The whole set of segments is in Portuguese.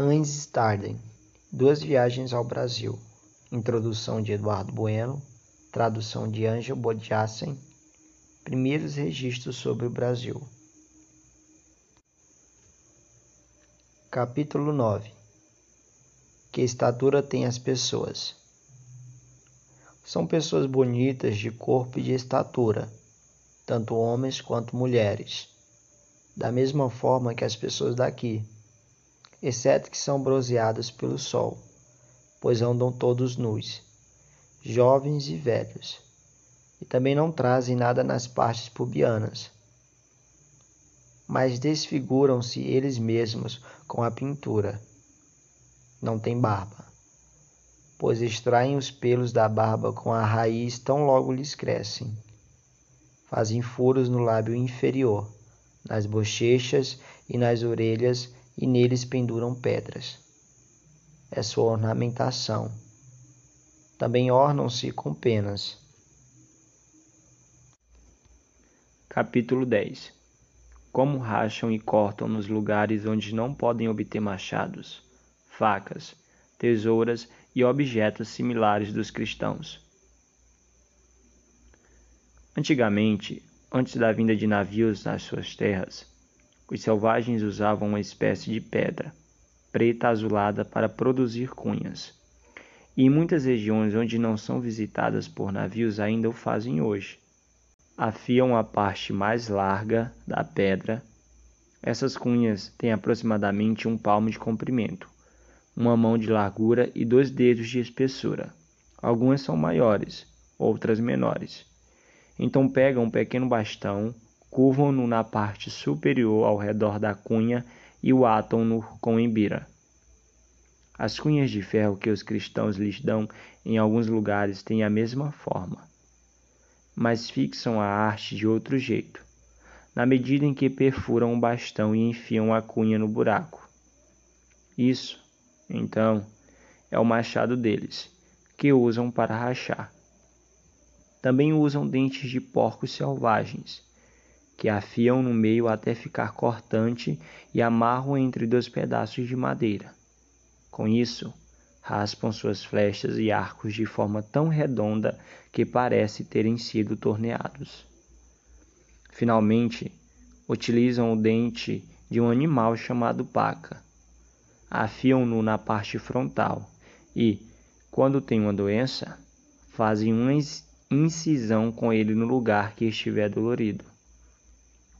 Hans Staden, Duas Viagens ao Brasil. Introdução de Eduardo Bueno. Tradução de Ângelo Bodiassen. Primeiros registros sobre o Brasil. Capítulo 9 Que estatura têm as pessoas? São pessoas bonitas de corpo e de estatura, tanto homens quanto mulheres, da mesma forma que as pessoas daqui exceto que são bronzeadas pelo sol, pois andam todos nus, jovens e velhos, e também não trazem nada nas partes pubianas, mas desfiguram-se eles mesmos com a pintura. Não têm barba, pois extraem os pelos da barba com a raiz tão logo lhes crescem. Fazem furos no lábio inferior, nas bochechas e nas orelhas e neles penduram pedras. É sua ornamentação. Também ornam-se com penas. Capítulo 10 Como racham e cortam nos lugares onde não podem obter machados, facas, tesouras e objetos similares dos cristãos. Antigamente, antes da vinda de navios nas suas terras, os selvagens usavam uma espécie de pedra, preta azulada, para produzir cunhas. E em muitas regiões onde não são visitadas por navios ainda o fazem hoje. Afiam a parte mais larga da pedra. Essas cunhas têm aproximadamente um palmo de comprimento, uma mão de largura e dois dedos de espessura. Algumas são maiores, outras menores. Então pegam um pequeno bastão curvam-no na parte superior ao redor da cunha e o atam-no com embira. As cunhas de ferro que os cristãos lhes dão em alguns lugares têm a mesma forma, mas fixam a arte de outro jeito, na medida em que perfuram o bastão e enfiam a cunha no buraco. Isso, então, é o machado deles, que usam para rachar. Também usam dentes de porcos selvagens que afiam no meio até ficar cortante e amarram entre dois pedaços de madeira. Com isso, raspam suas flechas e arcos de forma tão redonda que parece terem sido torneados. Finalmente, utilizam o dente de um animal chamado paca. Afiam-no na parte frontal e, quando tem uma doença, fazem uma incisão com ele no lugar que estiver dolorido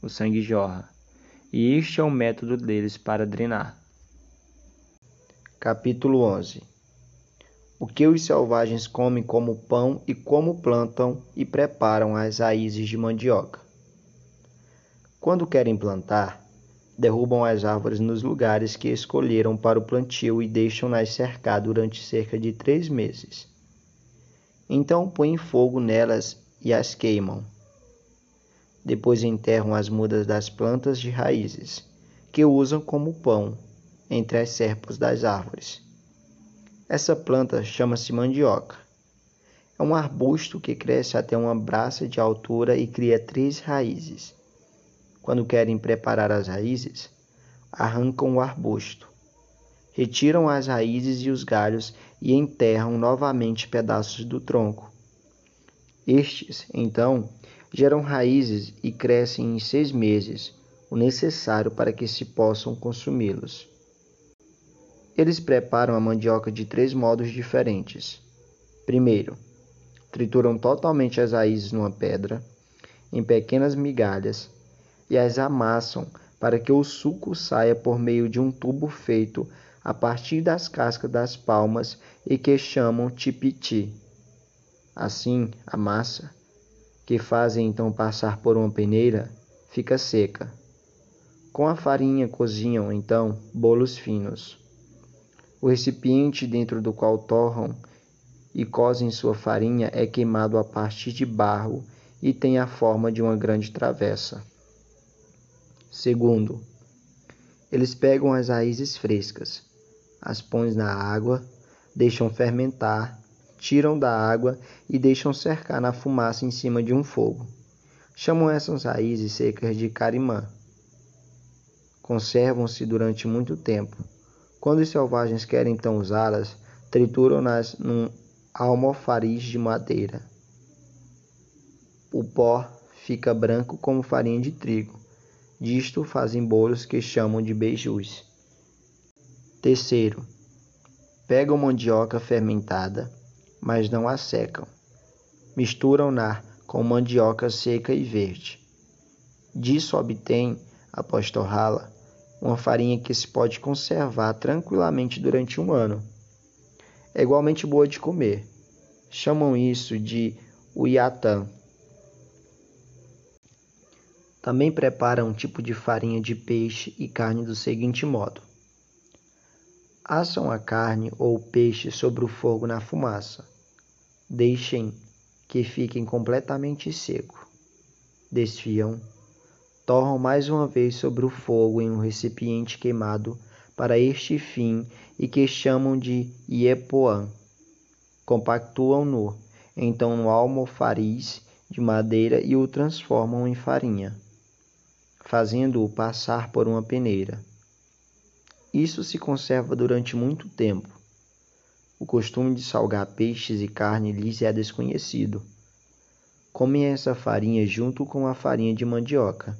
o sangue jorra, e este é o método deles para drenar. Capítulo 11 O que os selvagens comem como pão e como plantam e preparam as raízes de mandioca. Quando querem plantar, derrubam as árvores nos lugares que escolheram para o plantio e deixam-nas cercar durante cerca de três meses. Então põem fogo nelas e as queimam depois enterram as mudas das plantas de raízes, que usam como pão entre as serpas das árvores. Essa planta chama-se mandioca. É um arbusto que cresce até uma braça de altura e cria três raízes. Quando querem preparar as raízes, arrancam o arbusto, retiram as raízes e os galhos e enterram novamente pedaços do tronco. Estes, então, geram raízes e crescem em seis meses, o necessário para que se possam consumi-los. Eles preparam a mandioca de três modos diferentes. Primeiro, trituram totalmente as raízes numa pedra, em pequenas migalhas, e as amassam para que o suco saia por meio de um tubo feito a partir das cascas das palmas e que chamam tipiti. Assim, a massa que fazem então passar por uma peneira, fica seca. Com a farinha cozinham então bolos finos. O recipiente dentro do qual torram e cozem sua farinha é queimado a partir de barro e tem a forma de uma grande travessa. Segundo, eles pegam as raízes frescas, as põem na água, deixam fermentar tiram da água e deixam cercar na fumaça em cima de um fogo. Chamam essas raízes secas de carimã. Conservam-se durante muito tempo, Quando os selvagens querem então usá-las, trituram-nas num almofariz de madeira. O pó fica branco como farinha de trigo. Disto fazem bolos que chamam de beijus. Terceiro, pegam mandioca fermentada, mas não a secam. Misturam-na com mandioca seca e verde. Disso obtém, após torrá-la, uma farinha que se pode conservar tranquilamente durante um ano. É igualmente boa de comer. Chamam isso de uiatã. Também preparam um tipo de farinha de peixe e carne do seguinte modo: assam a carne ou o peixe sobre o fogo na fumaça. Deixem que fiquem completamente seco. Desfiam, torram mais uma vez sobre o fogo em um recipiente queimado para este fim e que chamam de iepoã. Compactuam-no, então no almofariz de madeira e o transformam em farinha fazendo-o passar por uma peneira. Isso se conserva durante muito tempo. O costume de salgar peixes e carne lhes é desconhecido. Comem essa farinha junto com a farinha de mandioca,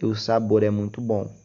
e o sabor é muito bom.